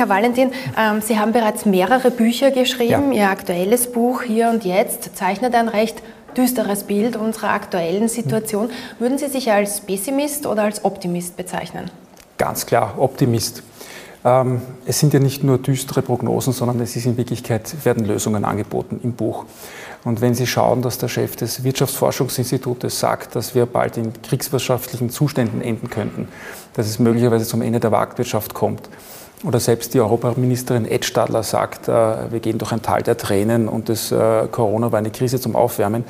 Herr Valentin, ähm, Sie haben bereits mehrere Bücher geschrieben. Ja. Ihr aktuelles Buch Hier und Jetzt zeichnet ein recht düsteres Bild unserer aktuellen Situation. Würden Sie sich als Pessimist oder als Optimist bezeichnen? Ganz klar, Optimist. Ähm, es sind ja nicht nur düstere Prognosen, sondern es ist in Wirklichkeit, werden Lösungen angeboten im Buch. Und wenn Sie schauen, dass der Chef des Wirtschaftsforschungsinstitutes sagt, dass wir bald in kriegswirtschaftlichen Zuständen enden könnten, dass es möglicherweise zum Ende der Marktwirtschaft kommt, oder selbst die Europaministerin Ed Stadler sagt, äh, wir gehen durch ein Tal der Tränen und das äh, Corona war eine Krise zum Aufwärmen,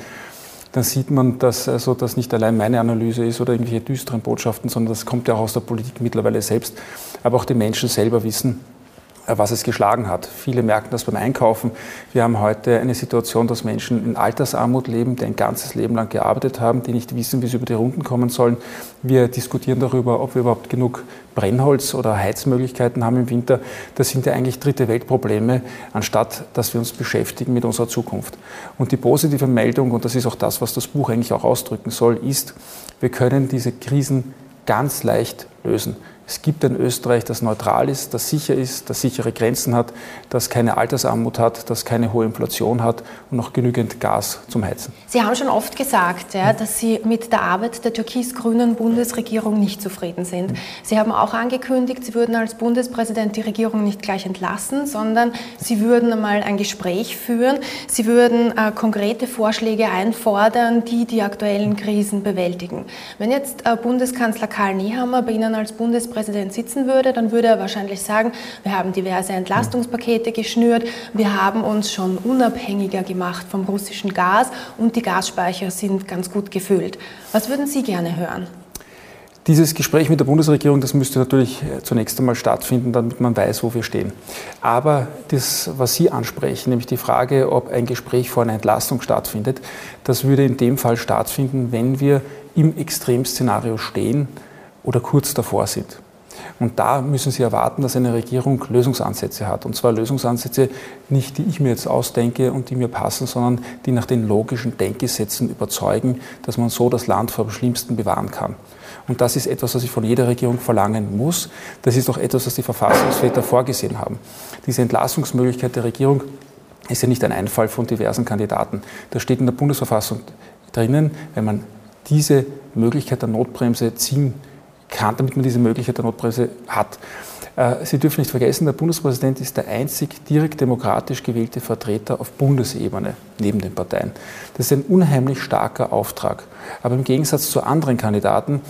dann sieht man, dass also das nicht allein meine Analyse ist oder irgendwelche düsteren Botschaften, sondern das kommt ja auch aus der Politik mittlerweile selbst. Aber auch die Menschen selber wissen, äh, was es geschlagen hat. Viele merken das beim Einkaufen. Wir haben heute eine Situation, dass Menschen in Altersarmut leben, die ein ganzes Leben lang gearbeitet haben, die nicht wissen, wie sie über die Runden kommen sollen. Wir diskutieren darüber, ob wir überhaupt genug Brennholz oder Heizmöglichkeiten haben im Winter. Das sind ja eigentlich dritte Weltprobleme, anstatt dass wir uns beschäftigen mit unserer Zukunft. Und die positive Meldung, und das ist auch das, was das Buch eigentlich auch ausdrücken soll, ist, wir können diese Krisen ganz leicht lösen. Es gibt ein Österreich, das neutral ist, das sicher ist, das sichere Grenzen hat, das keine Altersarmut hat, das keine hohe Inflation hat und noch genügend Gas zum Heizen. Sie haben schon oft gesagt, ja, dass Sie mit der Arbeit der türkis-grünen Bundesregierung nicht zufrieden sind. Sie haben auch angekündigt, Sie würden als Bundespräsident die Regierung nicht gleich entlassen, sondern Sie würden einmal ein Gespräch führen. Sie würden äh, konkrete Vorschläge einfordern, die die aktuellen Krisen bewältigen. Wenn jetzt äh, Bundeskanzler Karl Nehammer bei Ihnen als Bundespräsident Bundespräsident sitzen würde, dann würde er wahrscheinlich sagen, wir haben diverse Entlastungspakete geschnürt, wir haben uns schon unabhängiger gemacht vom russischen Gas und die Gasspeicher sind ganz gut gefüllt. Was würden Sie gerne hören? Dieses Gespräch mit der Bundesregierung, das müsste natürlich äh, zunächst einmal stattfinden, damit man weiß, wo wir stehen. Aber das, was Sie ansprechen, nämlich die Frage, ob ein Gespräch vor einer Entlastung stattfindet, das würde in dem Fall stattfinden, wenn wir im Extremszenario stehen oder kurz davor sind. Und da müssen Sie erwarten, dass eine Regierung Lösungsansätze hat. Und zwar Lösungsansätze nicht, die ich mir jetzt ausdenke und die mir passen, sondern die nach den logischen Denkgesetzen überzeugen, dass man so das Land vor dem Schlimmsten bewahren kann. Und das ist etwas, was ich von jeder Regierung verlangen muss. Das ist auch etwas, was die Verfassungsväter vorgesehen haben. Diese Entlassungsmöglichkeit der Regierung ist ja nicht ein Einfall von diversen Kandidaten. Das steht in der Bundesverfassung drinnen, wenn man diese Möglichkeit der Notbremse ziehen kann, damit man diese Möglichkeit der Notbremse hat. Äh, Sie dürfen nicht vergessen, der Bundespräsident ist der einzig direkt demokratisch gewählte Vertreter auf Bundesebene neben den Parteien. Das ist ein unheimlich starker Auftrag. Aber im Gegensatz zu anderen Kandidaten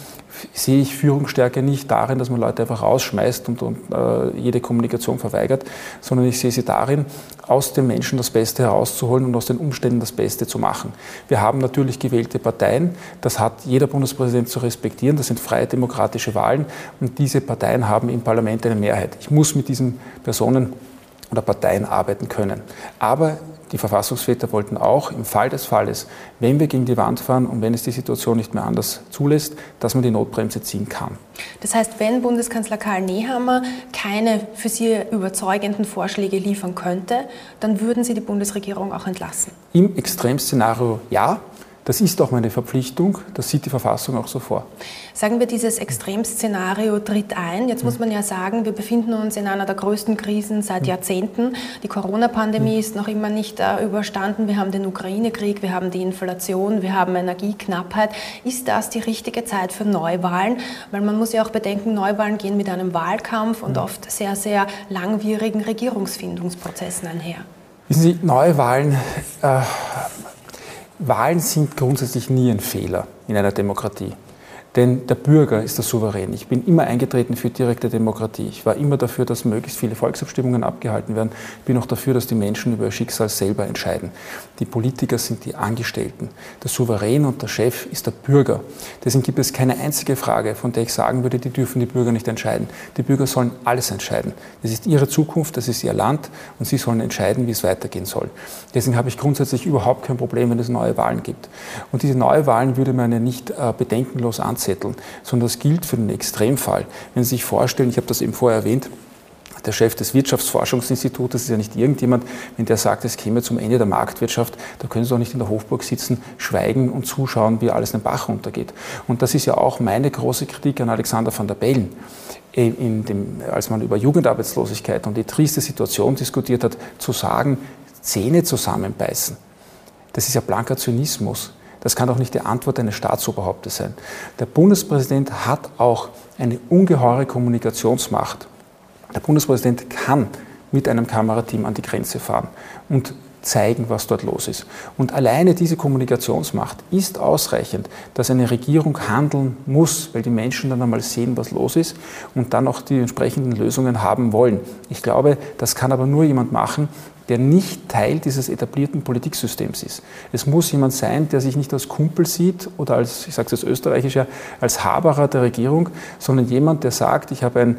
sehe ich Führungsstärke nicht darin, dass man Leute einfach rausschmeißt und, und äh, jede Kommunikation verweigert, sondern ich sehe sie darin, aus den Menschen das Beste herauszuholen und aus den Umständen das Beste zu machen. Wir haben natürlich gewählte Parteien, das hat jeder Bundespräsident zu respektieren, das sind freie demokratische Wahlen und diese Parteien haben im Parlament eine Mehrheit. Ich muss mit diesen Personen oder Parteien arbeiten können. Aber die Verfassungsväter wollten auch im Fall des Falles, wenn wir gegen die Wand fahren und wenn es die Situation nicht mehr anders zulässt, dass man die Notbremse ziehen kann. Das heißt, wenn Bundeskanzler Karl Nehammer keine für Sie überzeugenden Vorschläge liefern könnte, dann würden Sie die Bundesregierung auch entlassen? Im Extremszenario ja. Das ist auch meine Verpflichtung, das sieht die Verfassung auch so vor. Sagen wir, dieses Extremszenario tritt ein. Jetzt muss man ja sagen, wir befinden uns in einer der größten Krisen seit Jahrzehnten. Die Corona-Pandemie ist noch immer nicht äh, überstanden. Wir haben den Ukraine-Krieg, wir haben die Inflation, wir haben Energieknappheit. Ist das die richtige Zeit für Neuwahlen? Weil man muss ja auch bedenken, Neuwahlen gehen mit einem Wahlkampf und oft sehr, sehr langwierigen Regierungsfindungsprozessen einher. Wissen Sie, Neuwahlen äh, Wahlen sind grundsätzlich nie ein Fehler in einer Demokratie. Denn der Bürger ist der Souverän. Ich bin immer eingetreten für direkte Demokratie. Ich war immer dafür, dass möglichst viele Volksabstimmungen abgehalten werden. Ich bin auch dafür, dass die Menschen über ihr Schicksal selber entscheiden. Die Politiker sind die Angestellten. Der Souverän und der Chef ist der Bürger. Deswegen gibt es keine einzige Frage, von der ich sagen würde, die dürfen die Bürger nicht entscheiden. Die Bürger sollen alles entscheiden. Das ist ihre Zukunft, das ist ihr Land und sie sollen entscheiden, wie es weitergehen soll. Deswegen habe ich grundsätzlich überhaupt kein Problem, wenn es neue Wahlen gibt. Und diese neue Wahlen würde man ja nicht äh, bedenkenlos anzetteln, sondern das gilt für den Extremfall. Wenn Sie sich vorstellen, ich habe das eben vorher erwähnt, der Chef des Wirtschaftsforschungsinstituts ist ja nicht irgendjemand, wenn der sagt, es käme zum Ende der Marktwirtschaft, da können Sie doch nicht in der Hofburg sitzen, schweigen und zuschauen, wie alles in den Bach runtergeht. Und das ist ja auch meine große Kritik an Alexander van der Bellen. Dem, als man über Jugendarbeitslosigkeit und die triste Situation diskutiert hat, zu sagen, Zähne zusammenbeißen, das ist ja blanker Zynismus. Das kann doch nicht die Antwort eines Staatsoberhauptes sein. Der Bundespräsident hat auch eine ungeheure Kommunikationsmacht. Der Bundespräsident kann mit einem Kamerateam an die Grenze fahren und zeigen, was dort los ist. Und alleine diese Kommunikationsmacht ist ausreichend, dass eine Regierung handeln muss, weil die Menschen dann einmal sehen, was los ist und dann auch die entsprechenden Lösungen haben wollen. Ich glaube, das kann aber nur jemand machen, der nicht Teil dieses etablierten Politiksystems ist. Es muss jemand sein, der sich nicht als Kumpel sieht oder als, ich sage es als Österreichischer, als Haberer der Regierung, sondern jemand, der sagt, ich habe ein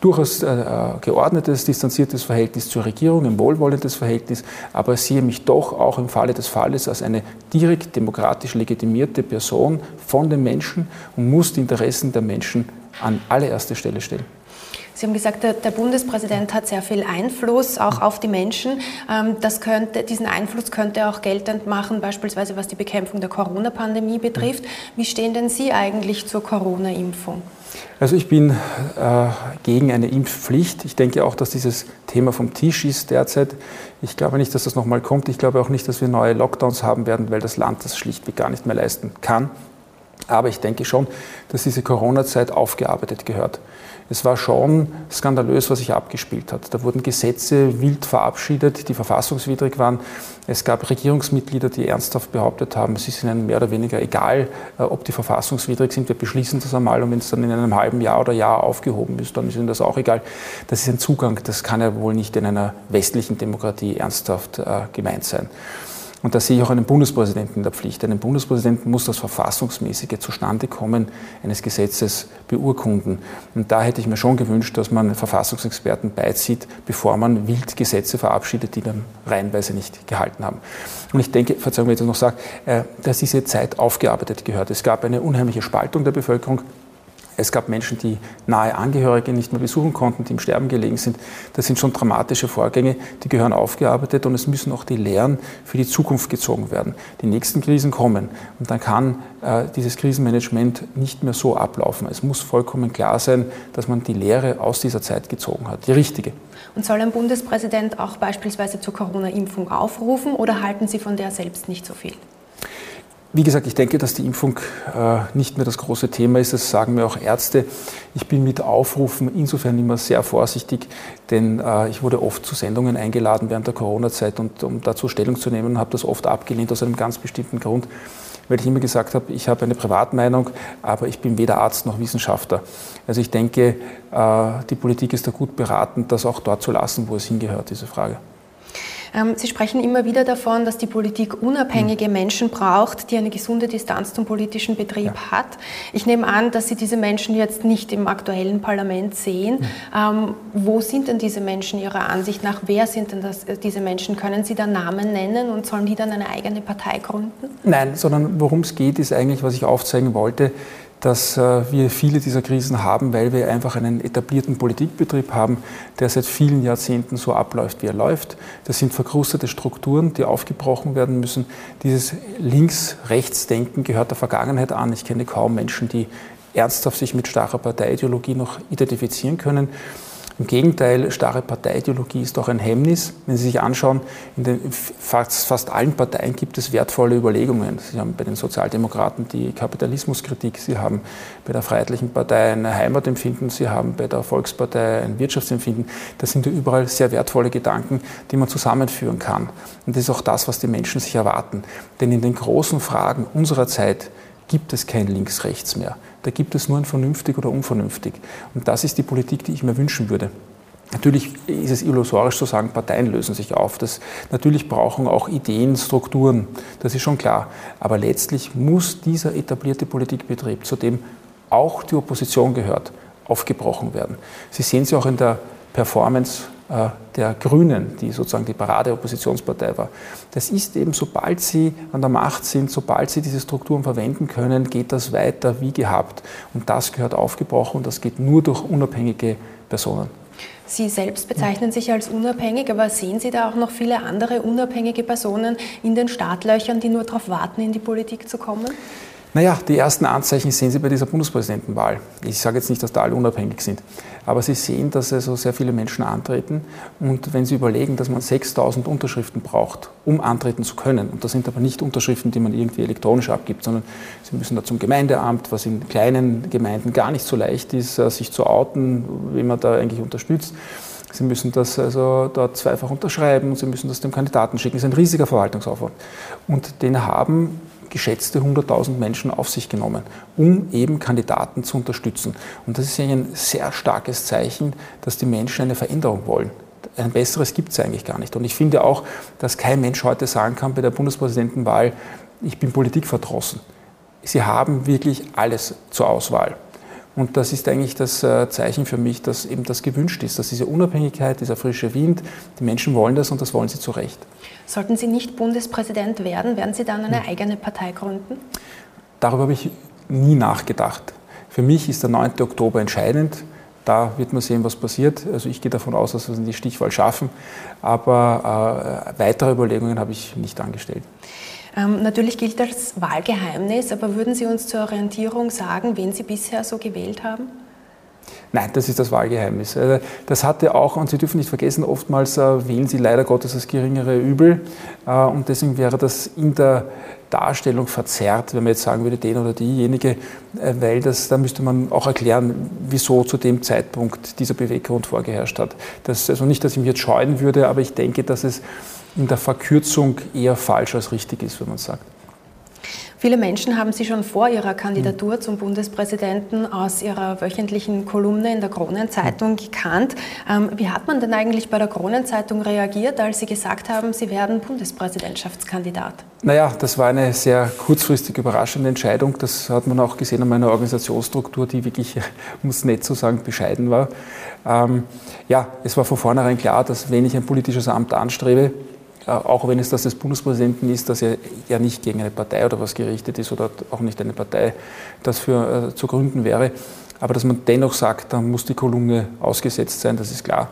durchaus äh, geordnetes, distanziertes Verhältnis zur Regierung, ein wohlwollendes Verhältnis, aber sehe mich doch auch im Falle des Falles als eine direkt demokratisch legitimierte Person von den Menschen und muss die Interessen der Menschen an allererste Stelle stellen. Sie haben gesagt, der, der, Bundespräsident hat sehr viel Einfluss auch auf die Menschen. Ähm, das könnte, diesen Einfluss könnte er auch geltend machen, beispielsweise was die Bekämpfung der Corona-Pandemie betrifft. Wie stehen denn Sie eigentlich zur Corona-Impfung? Also ich bin äh, gegen eine Impfpflicht. Ich denke auch, dass dieses Thema vom Tisch ist derzeit. Ich glaube nicht, dass das nochmal kommt. Ich glaube auch nicht, dass wir neue Lockdowns haben werden, weil das Land das schlichtweg gar nicht mehr leisten kann. Aber ich denke schon, dass diese Corona-Zeit aufgearbeitet gehört. Es war schon skandalös, was sich abgespielt hat. Da wurden Gesetze wild verabschiedet, die verfassungswidrig waren. Es gab Regierungsmitglieder, die ernsthaft behauptet haben, es ist ihnen mehr oder weniger egal, äh, ob die verfassungswidrig sind. Wir beschließen das einmal und wenn es dann in einem halben Jahr oder Jahr aufgehoben ist, dann ist ihnen das auch egal. Das ist ein Zugang, das kann ja wohl nicht in einer westlichen Demokratie ernsthaft äh, gemeint sein. Und da sehe ich auch einen Bundespräsidenten in der Pflicht. Einen Bundespräsidenten muss das verfassungsmäßige Zustandekommen eines Gesetzes beurkunden. Und da hätte ich mir schon gewünscht, dass man Verfassungsexperten beizieht, bevor man wild Gesetze verabschiedet, die dann reihenweise nicht gehalten haben. Und ich denke, Verzeihung, wenn ich das noch sage, äh, dass diese Zeit aufgearbeitet gehört. Es gab eine unheimliche Spaltung der Bevölkerung. Es gab Menschen, die nahe Angehörige nicht mehr besuchen konnten, die im Sterben gelegen sind. Das sind schon dramatische Vorgänge, die gehören aufgearbeitet und es müssen auch die Lehren für die Zukunft gezogen werden. Die nächsten Krisen kommen und dann kann äh, dieses Krisenmanagement nicht mehr so ablaufen. Es muss vollkommen klar sein, dass man die Lehre aus dieser Zeit gezogen hat, die richtige. Und soll ein Bundespräsident auch beispielsweise zur Corona-Impfung aufrufen oder halten Sie von der selbst nicht so viel? Wie gesagt, ich denke, dass die Impfung äh, nicht mehr das große Thema ist. Das sagen mir auch Ärzte. Ich bin mit Aufrufen insofern immer sehr vorsichtig, denn äh, ich wurde oft zu Sendungen eingeladen während der Corona-Zeit und um dazu Stellung zu nehmen habe das oft abgelehnt aus einem ganz bestimmten Grund, weil ich immer gesagt habe, ich habe eine Privatmeinung, aber ich bin weder Arzt noch Wissenschaftler. Also ich denke, äh, die Politik ist da gut beraten, das auch dort zu lassen, wo es hingehört, diese Frage. Ähm, Sie sprechen immer wieder davon, dass die Politik unabhängige Menschen braucht, die eine gesunde Distanz zum politischen Betrieb ja. hat. Ich nehme an, dass Sie diese Menschen jetzt nicht im aktuellen Parlament sehen. Mhm. wo sind denn diese Menschen Ihrer Ansicht nach? Wer sind denn das, äh, diese Menschen? Können Sie da Namen nennen und sollen die dann eine eigene Partei gründen? Nein, sondern worum es geht, ist eigentlich, was ich aufzeigen wollte, dass äh, wir viele dieser Krisen haben, weil wir einfach einen etablierten Politikbetrieb haben, der seit vielen Jahrzehnten so abläuft, wie er läuft. Das sind verkrustete Strukturen, die aufgebrochen werden müssen. Dieses Links-Rechts-Denken gehört der Vergangenheit an. Ich kenne kaum Menschen, die ernsthaft sich mit starrer Parteiideologie noch identifizieren können. Im Gegenteil, starre Parteiideologie ist auch ein Hemmnis. Wenn Sie sich anschauen, in den fast, fast allen Parteien gibt es wertvolle Überlegungen. Sie haben bei den Sozialdemokraten die Kapitalismuskritik, Sie haben bei der Freiheitlichen Partei ein Heimatempfinden, Sie haben bei der Volkspartei ein Wirtschaftsempfinden. Das sind ja überall sehr wertvolle Gedanken, die man zusammenführen kann. Und das ist auch das, was die Menschen sich erwarten. Denn in den großen Fragen unserer Zeit gibt es kein Links-Rechts mehr. Da gibt es nur ein vernünftig oder unvernünftig. Und das ist die Politik, die ich mir wünschen würde. Natürlich ist es illusorisch zu sagen, Parteien lösen sich auf. Das, natürlich brauchen auch Ideen, Strukturen, das ist schon klar. Aber letztlich muss dieser etablierte Politikbetrieb, zu dem auch die Opposition gehört, aufgebrochen werden. Sie sehen es auch in der Performance der Grünen, die sozusagen die Parade-Oppositionspartei war. Das ist eben, sobald sie an der Macht sind, sobald sie diese Strukturen verwenden können, geht das weiter wie gehabt. Und das gehört aufgebrochen und das geht nur durch unabhängige Personen. Sie selbst bezeichnen sich als unabhängig, aber sehen Sie da auch noch viele andere unabhängige Personen in den Startlöchern, die nur darauf warten, in die Politik zu kommen? Naja, die ersten Anzeichen sehen Sie bei dieser Bundespräsidentenwahl. Ich sage jetzt nicht, dass da alle unabhängig sind, aber Sie sehen, dass also sehr viele Menschen antreten. Und wenn Sie überlegen, dass man 6000 Unterschriften braucht, um antreten zu können, und das sind aber nicht Unterschriften, die man irgendwie elektronisch abgibt, sondern Sie müssen da zum Gemeindeamt, was in kleinen Gemeinden gar nicht so leicht ist, äh, sich zu outen, wie man da eigentlich unterstützt. Sie müssen das also dort zweifach unterschreiben und Sie müssen das dem Kandidaten schicken. Das ist ein riesiger Verwaltungsaufwand. Und den haben geschätzte 100.000 Menschen auf sich genommen, um eben Kandidaten zu unterstützen. Und das ist ein sehr starkes Zeichen, dass die Menschen eine Veränderung wollen. Ein besseres gibt es eigentlich gar nicht. Und ich finde auch, dass kein Mensch heute sagen kann bei der Bundespräsidentenwahl, ich bin politikverdrossen. Sie haben wirklich alles zur Auswahl. Und das ist eigentlich das äh, Zeichen für mich, dass eben das gewünscht ist, dass diese Unabhängigkeit, dieser frische Wind, die Menschen wollen das und das wollen sie zu Recht. Sollten Sie nicht Bundespräsident werden, werden Sie dann eine eigene Partei gründen? Darüber habe ich nie nachgedacht. Für mich ist der 9. Oktober entscheidend. Da wird man sehen, was passiert. Also ich gehe davon aus, dass wir die Stichwahl schaffen. Aber äh, weitere Überlegungen habe ich nicht angestellt. Ähm, natürlich gilt das Wahlgeheimnis, aber würden Sie uns zur Orientierung sagen, wen Sie bisher so gewählt haben? Nein, das ist das Wahlgeheimnis. Äh, das hatte auch, und Sie dürfen nicht vergessen, oftmals äh, wählen Sie leider Gottes das geringere Übel. Äh, und deswegen wäre das in der Darstellung verzerrt, wenn man jetzt sagen würde, den oder diejenige, weil das, da müsste man auch erklären, wieso zu dem Zeitpunkt dieser Beweggrund vorgeherrscht hat. Das, also nicht, dass ich mich jetzt scheuen würde, aber ich denke, dass es in der Verkürzung eher falsch als richtig ist, wenn man sagt. Viele Menschen haben Sie schon vor Ihrer Kandidatur zum Bundespräsidenten aus Ihrer wöchentlichen Kolumne in der Kronenzeitung gekannt. Ähm, wie hat man denn eigentlich bei der Kronenzeitung reagiert, als Sie gesagt haben, Sie werden Bundespräsidentschaftskandidat? Naja, das war eine sehr kurzfristig überraschende Entscheidung. Das hat man auch gesehen an meiner Organisationsstruktur, die wirklich, um es nicht zu sagen, bescheiden war. Ähm, ja, es war von vornherein klar, dass wenn ich ein politisches Amt anstrebe, auch wenn es das des Bundespräsidenten ist, dass er ja nicht gegen eine Partei oder was gerichtet ist oder auch nicht eine Partei das für äh, zu gründen wäre. Aber dass man dennoch sagt, da muss die Kolumne ausgesetzt sein, das ist klar,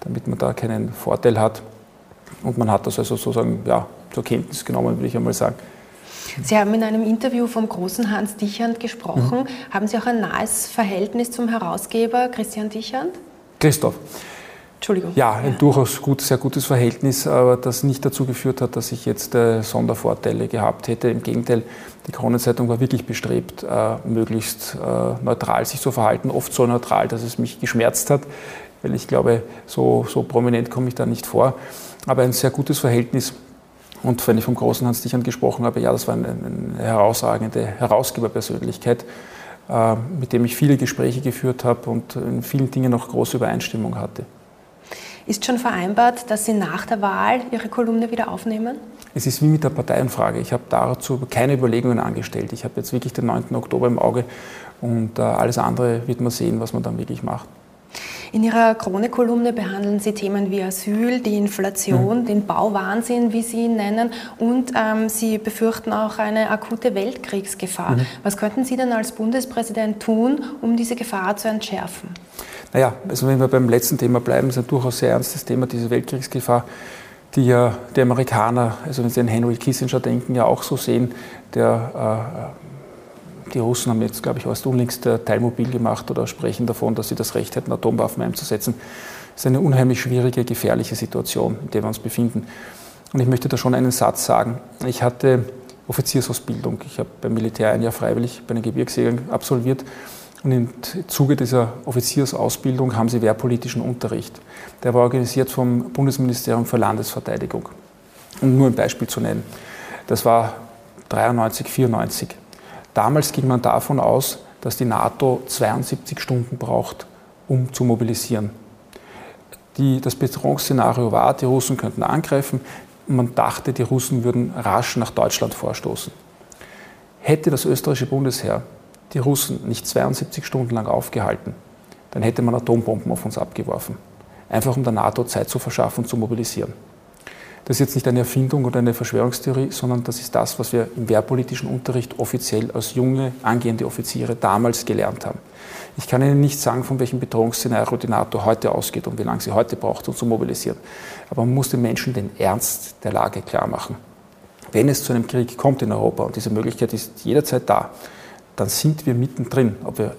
damit man da keinen Vorteil hat. Und man hat das also sozusagen ja, zur Kenntnis genommen, würde ich einmal sagen. Sie haben in einem Interview vom großen Hans Dichand gesprochen. Mhm. Haben Sie auch ein nahes Verhältnis zum Herausgeber Christian Dichand? Christoph. Entschuldigung. Ja, ein ja. durchaus gut, sehr gutes Verhältnis, aber das nicht dazu geführt hat, dass ich jetzt äh, Sondervorteile gehabt hätte. Im Gegenteil, die Kronenzeitung war wirklich bestrebt, äh, möglichst äh, neutral sich zu verhalten, oft so neutral, dass es mich geschmerzt hat, weil ich glaube, so, so prominent komme ich da nicht vor. Aber ein sehr gutes Verhältnis. Und wenn ich vom großen Hans Dichern gesprochen habe, ja, das war eine, eine herausragende Herausgeberpersönlichkeit, äh, mit dem ich viele Gespräche geführt habe und in vielen Dingen auch große Übereinstimmung hatte. Ist schon vereinbart, dass Sie nach der Wahl Ihre Kolumne wieder aufnehmen? Es ist wie mit der Parteienfrage. Ich habe dazu keine Überlegungen angestellt. Ich habe jetzt wirklich den 9. Oktober im Auge und äh, alles andere wird man sehen, was man dann wirklich macht. In Ihrer Krone-Kolumne behandeln Sie Themen wie Asyl, die Inflation, mhm. den Bauwahnsinn, wie Sie ihn nennen, und ähm, Sie befürchten auch eine akute Weltkriegsgefahr. Mhm. Was könnten Sie denn als Bundespräsident tun, um diese Gefahr zu entschärfen? Naja, also wenn wir beim letzten Thema bleiben, ist ein durchaus sehr ernstes Thema, diese Weltkriegsgefahr, die ja die Amerikaner, also wenn Sie an Henry Kissinger denken, ja auch so sehen. Der, äh, die Russen haben jetzt, glaube ich, erst unlängst äh, Teilmobil gemacht oder sprechen davon, dass sie das Recht hätten, Atomwaffen einzusetzen. Das ist eine unheimlich schwierige, gefährliche Situation, in der wir uns befinden. Und ich möchte da schon einen Satz sagen. Ich hatte Offiziersausbildung. Ich habe beim Militär ein Jahr freiwillig bei den Gebirgsjägern absolviert und im Zuge dieser Offiziersausbildung haben sie wehrpolitischen Unterricht. Der war organisiert vom Bundesministerium für Landesverteidigung. Um nur ein Beispiel zu nennen. Das war 93, 94. Damals ging man davon aus, dass die NATO 72 Stunden braucht, um zu mobilisieren. Die, das Bedrohungsszenario war, die Russen könnten angreifen. Man dachte, die Russen würden rasch nach Deutschland vorstoßen. Hätte das österreichische Bundesheer die Russen nicht 72 Stunden lang aufgehalten, dann hätte man Atombomben auf uns abgeworfen. Einfach um der NATO Zeit zu verschaffen und zu mobilisieren. Das ist jetzt nicht eine Erfindung oder eine Verschwörungstheorie, sondern das ist das, was wir im wehrpolitischen Unterricht offiziell als junge, angehende Offiziere damals gelernt haben. Ich kann Ihnen nicht sagen, von welchem Bedrohungsszenario die NATO heute ausgeht und wie lange sie heute braucht, um zu mobilisieren. Aber man muss den Menschen den Ernst der Lage klar machen. Wenn es zu einem Krieg kommt in Europa, und diese Möglichkeit ist jederzeit da, dann sind wir mittendrin, ob wir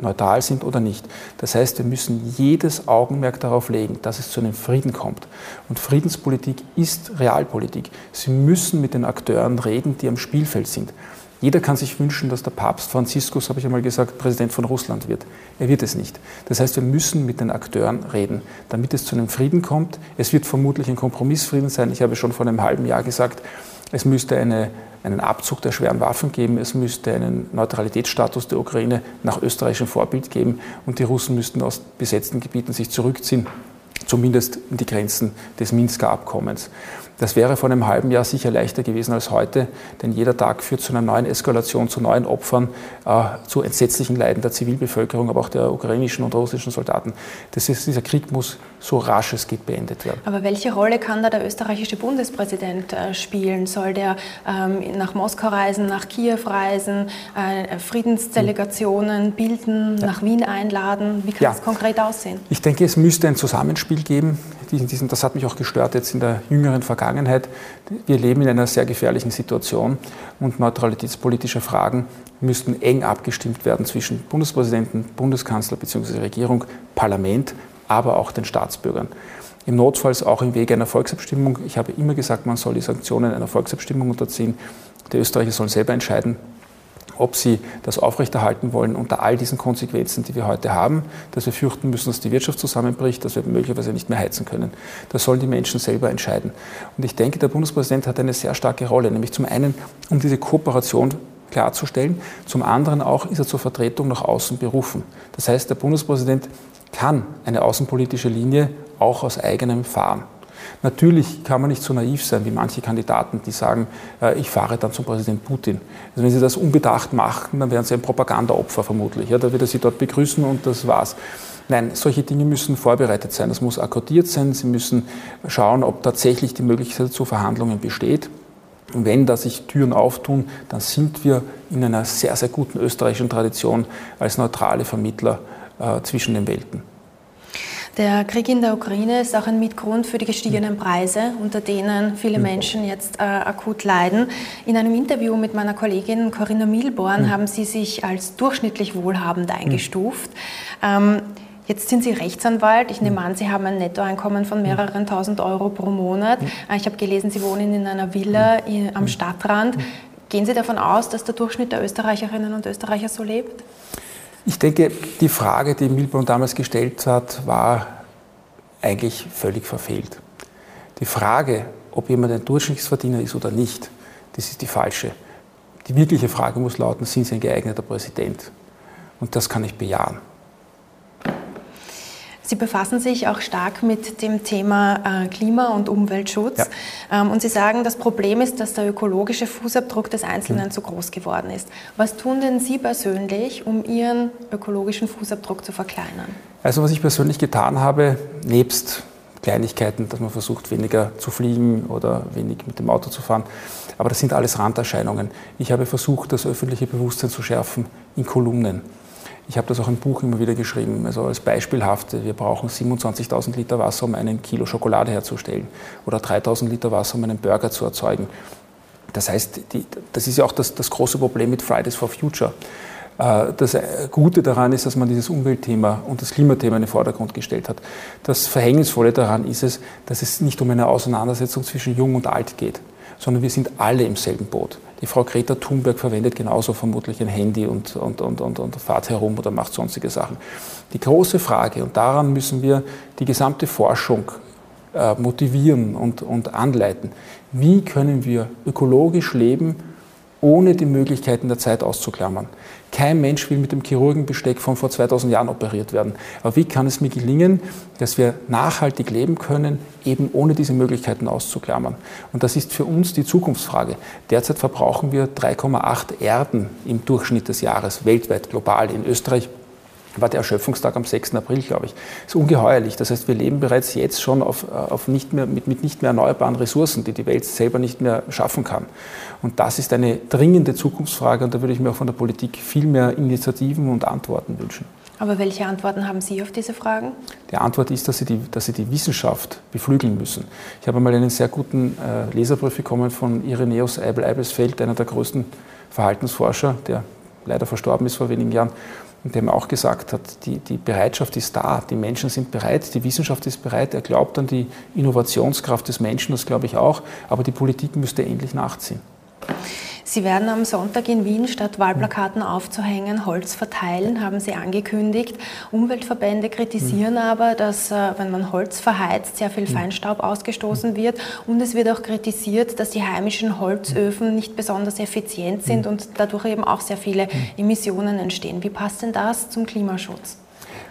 neutral sind oder nicht. Das heißt, wir müssen jedes Augenmerk darauf legen, dass es zu einem Frieden kommt. Und Friedenspolitik ist Realpolitik. Sie müssen mit den Akteuren reden, die am Spielfeld sind. Jeder kann sich wünschen, dass der Papst Franziskus, habe ich einmal gesagt, Präsident von Russland wird. Er wird es nicht. Das heißt, wir müssen mit den Akteuren reden, damit es zu einem Frieden kommt. Es wird vermutlich ein Kompromissfrieden sein. Ich habe schon vor einem halben Jahr gesagt, es müsste eine, einen Abzug der schweren Waffen geben. Es müsste einen Neutralitätsstatus der Ukraine nach österreichischem Vorbild geben. Und die Russen müssten aus besetzten Gebieten sich zurückziehen, zumindest in die Grenzen des Minsker Abkommens. Das wäre vor einem halben Jahr sicher leichter gewesen als heute, denn jeder Tag führt zu einer neuen Eskalation, zu neuen Opfern, äh, zu entsetzlichen Leiden der Zivilbevölkerung, aber auch der ukrainischen und russischen Soldaten. Ist, dieser Krieg muss so rasch es geht beendet werden. Aber welche Rolle kann da der österreichische Bundespräsident äh, spielen? Soll der ähm, nach Moskau reisen, nach Kiew reisen, äh, Friedensdelegationen bilden, ja. nach Wien einladen? Wie kann ja. das konkret aussehen? Ich denke, es müsste ein Zusammenspiel geben. das hat mich auch gestört jetzt in der jüngeren Vergangenheit Vergangenheit. Wir leben in einer sehr gefährlichen Situation und neutralitätspolitische Fragen müssten eng abgestimmt werden zwischen Bundespräsidenten, Bundeskanzler bzw. Regierung, Parlament, aber auch den Staatsbürgern. Im Notfall auch im Wege einer Volksabstimmung. Ich habe immer gesagt, man soll die Sanktionen einer Volksabstimmung unterziehen. Die Österreicher sollen selber entscheiden, ob sie das aufrechterhalten wollen unter all diesen Konsequenzen, die wir heute haben, dass wir fürchten müssen, dass die Wirtschaft zusammenbricht, dass wir möglicherweise nicht mehr heizen können. Das sollen die Menschen selber entscheiden. Und ich denke, der Bundespräsident hat eine sehr starke Rolle, nämlich zum einen, um diese Kooperation klarzustellen, zum anderen auch ist er zur Vertretung nach außen berufen. Das heißt, der Bundespräsident kann eine außenpolitische Linie auch aus eigenem fahren. Natürlich kann man nicht so naiv sein wie manche Kandidaten, die sagen, äh, ich fahre dann zum Präsident Putin. Also wenn sie das unbedacht machen, dann wären sie ein Propagandaopfer vermutlich. Ja, da wird er sie dort begrüßen und das war's. Nein, solche Dinge müssen vorbereitet sein. Das muss akkordiert sein. Sie müssen schauen, ob tatsächlich die Möglichkeit zu Verhandlungen besteht. Und wenn da sich Türen auftun, dann sind wir in einer sehr, sehr guten österreichischen Tradition als neutrale Vermittler äh, zwischen den Welten. Der Krieg in der Ukraine ist auch ein Mitgrund für die gestiegenen Preise, unter denen viele mhm. Menschen jetzt äh, akut leiden. In einem Interview mit meiner Kollegin Corinna Milborn mhm. haben Sie sich als durchschnittlich wohlhabend mhm. eingestuft. Ähm, Jetzt sind Sie Rechtsanwalt. Ich nehme an, Sie haben ein Nettoeinkommen von mehreren tausend Euro pro Monat. Äh, ich habe gelesen, Sie wohnen in einer Villa am Stadtrand. Gehen Sie davon aus, dass der Durchschnitt der Österreicherinnen und Österreicher so lebt? Ich denke, die Frage, die Milborn damals gestellt hat, war eigentlich völlig verfehlt. Die Frage, ob jemand ein Durchschnittsverdiener ist oder nicht, das ist die falsche. Die wirkliche Frage muss lauten, sind Sie ein geeigneter Präsident? Und das kann ich bejahen. Sie befassen sich auch stark mit dem Thema äh, Klima- und Umweltschutz. Ja. Ähm, und Sie sagen, das Problem ist, dass der ökologische Fußabdruck des Einzelnen mhm. zu groß geworden ist. Was tun denn Sie persönlich, um Ihren ökologischen Fußabdruck zu verkleinern? Also was ich persönlich getan habe, nebst Kleinigkeiten, dass man versucht, weniger zu fliegen oder wenig mit dem Auto zu fahren. Aber das sind alles Randerscheinungen. Ich habe versucht, das öffentliche Bewusstsein zu schärfen in Kolumnen. Ich habe das auch im Buch immer wieder geschrieben, also als beispielhaft, wir brauchen 27.000 Liter Wasser, um einen Kilo Schokolade herzustellen oder 3.000 Liter Wasser, um einen Burger zu erzeugen. Das heißt, die, das ist ja auch das, das, große Problem mit Fridays for Future. Äh, das Gute daran ist, dass man dieses Umweltthema und das Klimathema in den Vordergrund gestellt hat. Das Verhängnisvolle daran ist es, dass es nicht um eine Auseinandersetzung zwischen Jung und Alt geht, sondern wir sind alle im selben Boot. Die Frau Greta Thunberg verwendet genauso vermutlich ein Handy und, und, und, und, und fahrt herum oder macht sonstige Sachen. Die große Frage, und daran müssen wir die gesamte Forschung äh, motivieren und, und anleiten, wie können wir ökologisch leben, ohne die Möglichkeiten der Zeit auszuklammern. Kein Mensch will mit dem Chirurgenbesteck von vor 2000 Jahren operiert werden. Aber wie kann es mir gelingen, dass wir nachhaltig leben können, eben ohne diese Möglichkeiten auszuklammern? Und das ist für uns die Zukunftsfrage. Derzeit verbrauchen wir 3,8 Erden im Durchschnitt des Jahres, weltweit, global. In Österreich war der Erschöpfungstag am 6. April, glaube ich. Das ist ungeheuerlich. Das heißt, wir leben bereits jetzt schon auf, auf nicht mehr, mit, mit nicht mehr erneuerbaren Ressourcen, die die Welt selber nicht mehr schaffen kann. Und das ist eine dringende Zukunftsfrage und da würde ich mir auch von der Politik viel mehr Initiativen und Antworten wünschen. Aber welche Antworten haben Sie auf diese Fragen? Die Antwort ist, dass Sie die, dass Sie die Wissenschaft beflügeln müssen. Ich habe einmal einen sehr guten äh, Leserbrief bekommen von Ireneus Eibel-Eibelsfeld, einer der größten Verhaltensforscher, der leider verstorben ist vor wenigen Jahren, und der mir auch gesagt hat, die, die Bereitschaft ist da, die Menschen sind bereit, die Wissenschaft ist bereit, er glaubt an die Innovationskraft des Menschen, das glaube ich auch, aber die Politik müsste endlich nachziehen. Sie werden am Sonntag in Wien statt Wahlplakaten aufzuhängen, Holz verteilen, haben Sie angekündigt. Umweltverbände kritisieren mhm. aber, dass äh, wenn man Holz verheizt, sehr viel hm. Feinstaub ausgestoßen wird. Und es wird auch kritisiert, dass die heimischen Holzöfen nicht besonders effizient sind und dadurch eben auch sehr viele. Emissionen entstehen. Wie passt denn das zum Klimaschutz?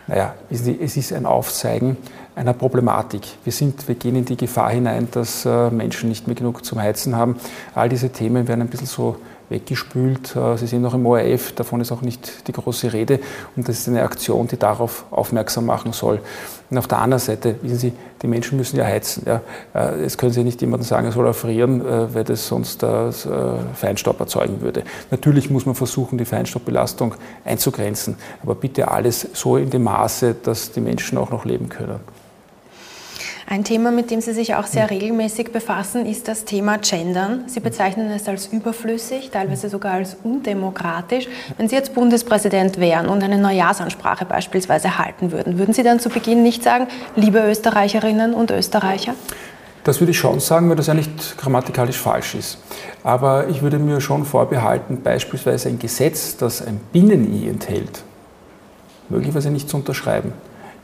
Naja, es ist ein Aufzeigen einer Problematik. Wir, sind, wir gehen in die Gefahr hinein, dass äh, Menschen nicht mehr genug zum Heizen haben. All diese Themen werden ein bisschen so weggespült. Äh, Sie sehen noch im ORF, davon ist auch nicht die große Rede. Und das ist eine Aktion, die darauf aufmerksam machen soll. Und auf der anderen Seite, wissen Sie, die Menschen müssen ja heizen. Ja. Äh, es können Sie nicht jemandem sagen, er soll erfrieren, äh, weil das sonst Feinstaub erzeugen würde. Natürlich muss man versuchen, die Feinstaubbelastung einzugrenzen. Aber bitte alles so in dem Maße, dass die Menschen auch noch leben können. Ein Thema, mit dem Sie sich auch sehr regelmäßig befassen, ist das Thema Gendern. Sie bezeichnen es als überflüssig, teilweise sogar als undemokratisch. Wenn Sie jetzt Bundespräsident wären und eine Neujahrsansprache beispielsweise halten würden, würden Sie dann zu Beginn nicht sagen, liebe Österreicherinnen und Österreicher? Das würde ich schon sagen, weil das ja nicht grammatikalisch falsch ist. Aber ich würde mir schon vorbehalten, beispielsweise ein Gesetz, das ein Binnen-I enthält, möglicherweise nicht zu unterschreiben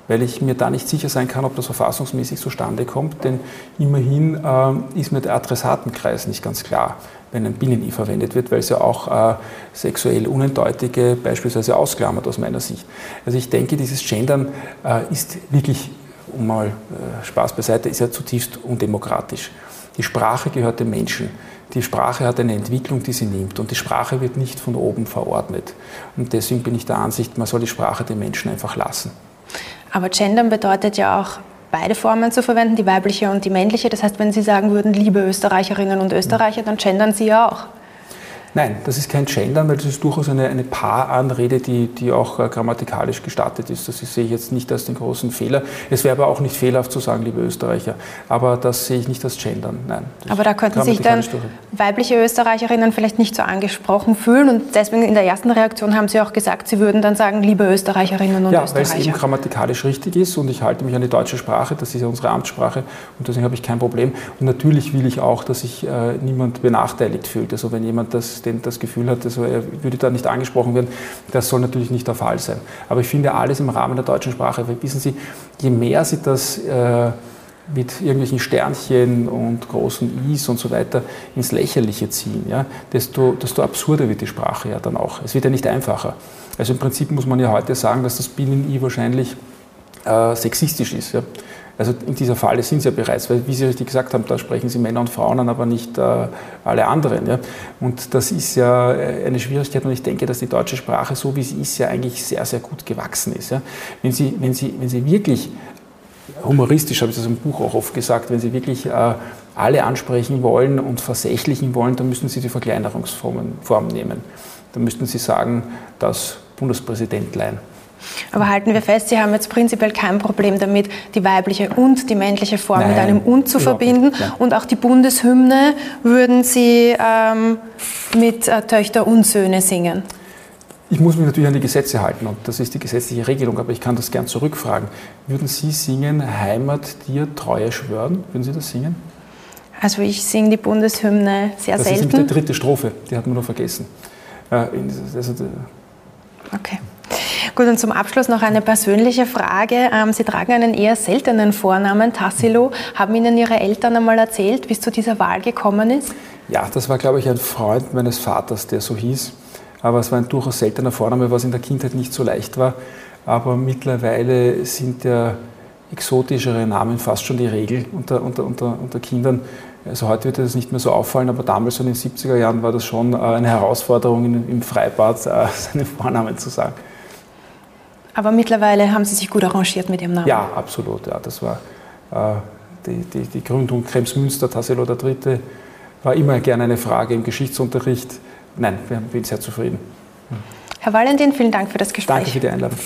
weil ich mir da nicht sicher sein kann, ob das verfassungsmäßig zustande kommt, denn immerhin äh, ist mir der Adressatenkreis nicht ganz klar, wenn ein Binnen-I verwendet wird, weil es ja auch äh, sexuell Uneindeutige beispielsweise ausklammert aus meiner Sicht. Also ich denke, dieses Gendern äh, ist wirklich, um mal äh, Spaß beiseite, ist ja zutiefst undemokratisch. Die Sprache gehört dem Menschen. Die Sprache hat eine Entwicklung, die sie nimmt und die Sprache wird nicht von oben verordnet. Und deswegen bin ich der Ansicht, man soll die Sprache den Menschen einfach lassen. Aber gendern bedeutet ja auch, beide Formen zu verwenden, die weibliche und die männliche. Das heißt, wenn Sie sagen würden, liebe Österreicherinnen und Österreicher, dann gendern Sie ja auch. Nein, das ist kein Gendern, weil das ist durchaus eine, eine Paaranrede, die, die auch äh, grammatikalisch gestartet ist. Das sehe ich jetzt nicht als den großen Fehler. Es wäre aber auch nicht fehlerhaft zu sagen, liebe Österreicher. Aber das sehe ich nicht als Gendern. Nein. Aber da könnten sich dann weibliche Österreicherinnen vielleicht nicht so angesprochen fühlen und deswegen in der ersten Reaktion haben Sie auch gesagt, Sie würden dann sagen, liebe Österreicherinnen und ja, Österreicher. Ja, weil es eben grammatikalisch richtig ist und ich halte mich an die deutsche Sprache, das ist ja unsere Amtssprache und deswegen habe ich kein Problem. Und natürlich will ich auch, dass sich äh, niemand benachteiligt fühlt. Also wenn jemand das den das Gefühl hat, also er würde da nicht angesprochen werden, das soll natürlich nicht der Fall sein. Aber ich finde alles im Rahmen der deutschen Sprache, weil wissen Sie, je mehr Sie das äh, mit irgendwelchen Sternchen und großen Is und so weiter ins Lächerliche ziehen, ja, desto, desto absurder wird die Sprache ja dann auch. Es wird ja nicht einfacher. Also im Prinzip muss man ja heute sagen, dass das Binnen-I wahrscheinlich äh, sexistisch ist. Ja. Also in dieser Falle sind sie ja bereits, weil wie Sie richtig gesagt haben, da sprechen Sie Männer und Frauen an, aber nicht äh, alle anderen. Ja? Und das ist ja äh, eine Schwierigkeit und ich denke, dass die deutsche Sprache, so wie sie ist, ja eigentlich sehr, sehr gut gewachsen ist. Ja? Wenn, sie, wenn, sie, wenn Sie wirklich, humoristisch habe ich das im Buch auch oft gesagt, wenn Sie wirklich äh, alle ansprechen wollen und versächlichen wollen, dann müssen Sie die Verkleinerungsform nehmen. Dann müssten Sie sagen, das Bundespräsidentlein. Aber halten wir fest, Sie haben jetzt prinzipiell kein Problem damit, die weibliche und die männliche Form Nein, mit einem und zu verbinden. Und auch die Bundeshymne würden Sie ähm, mit äh, Töchter und Söhne singen. Ich muss mich natürlich an die Gesetze halten und das ist die gesetzliche Regelung, aber ich kann das gern zurückfragen. Würden Sie singen Heimat dir Treue schwören? Würden Sie das singen? Also ich singe die Bundeshymne sehr das selten. Das ist die dritte Strophe, die hat man nur vergessen. Äh, also, okay. Gut, und zum Abschluss noch eine persönliche Frage. Ähm, Sie tragen einen eher seltenen Vornamen, Tassilo. Haben Ihnen Ihre Eltern einmal erzählt, wie es zu dieser Wahl gekommen ist? Ja, das war, glaube ich, ein Freund meines Vaters, der so hieß. Aber es war ein durchaus seltener Vorname, was in der Kindheit nicht so leicht war. Aber mittlerweile sind ja exotischere Namen fast schon die Regel unter, unter, unter, unter Kindern. Also heute wird das nicht mehr so auffallen, aber damals in den 70er Jahren war das schon äh, eine Herausforderung im Freibad, äh, seinen Vornamen zu sagen. Aber mittlerweile haben Sie sich gut arrangiert mit Ihrem Namen. Ja, absolut. Ja, das war äh, die, die, die, Gründung Krems-Münster, Tassilo III. war immer gerne eine Frage im Geschichtsunterricht. Nein, wir sind sehr zufrieden. Herr Valentin, vielen Dank für das Gespräch. Danke für die Einladung.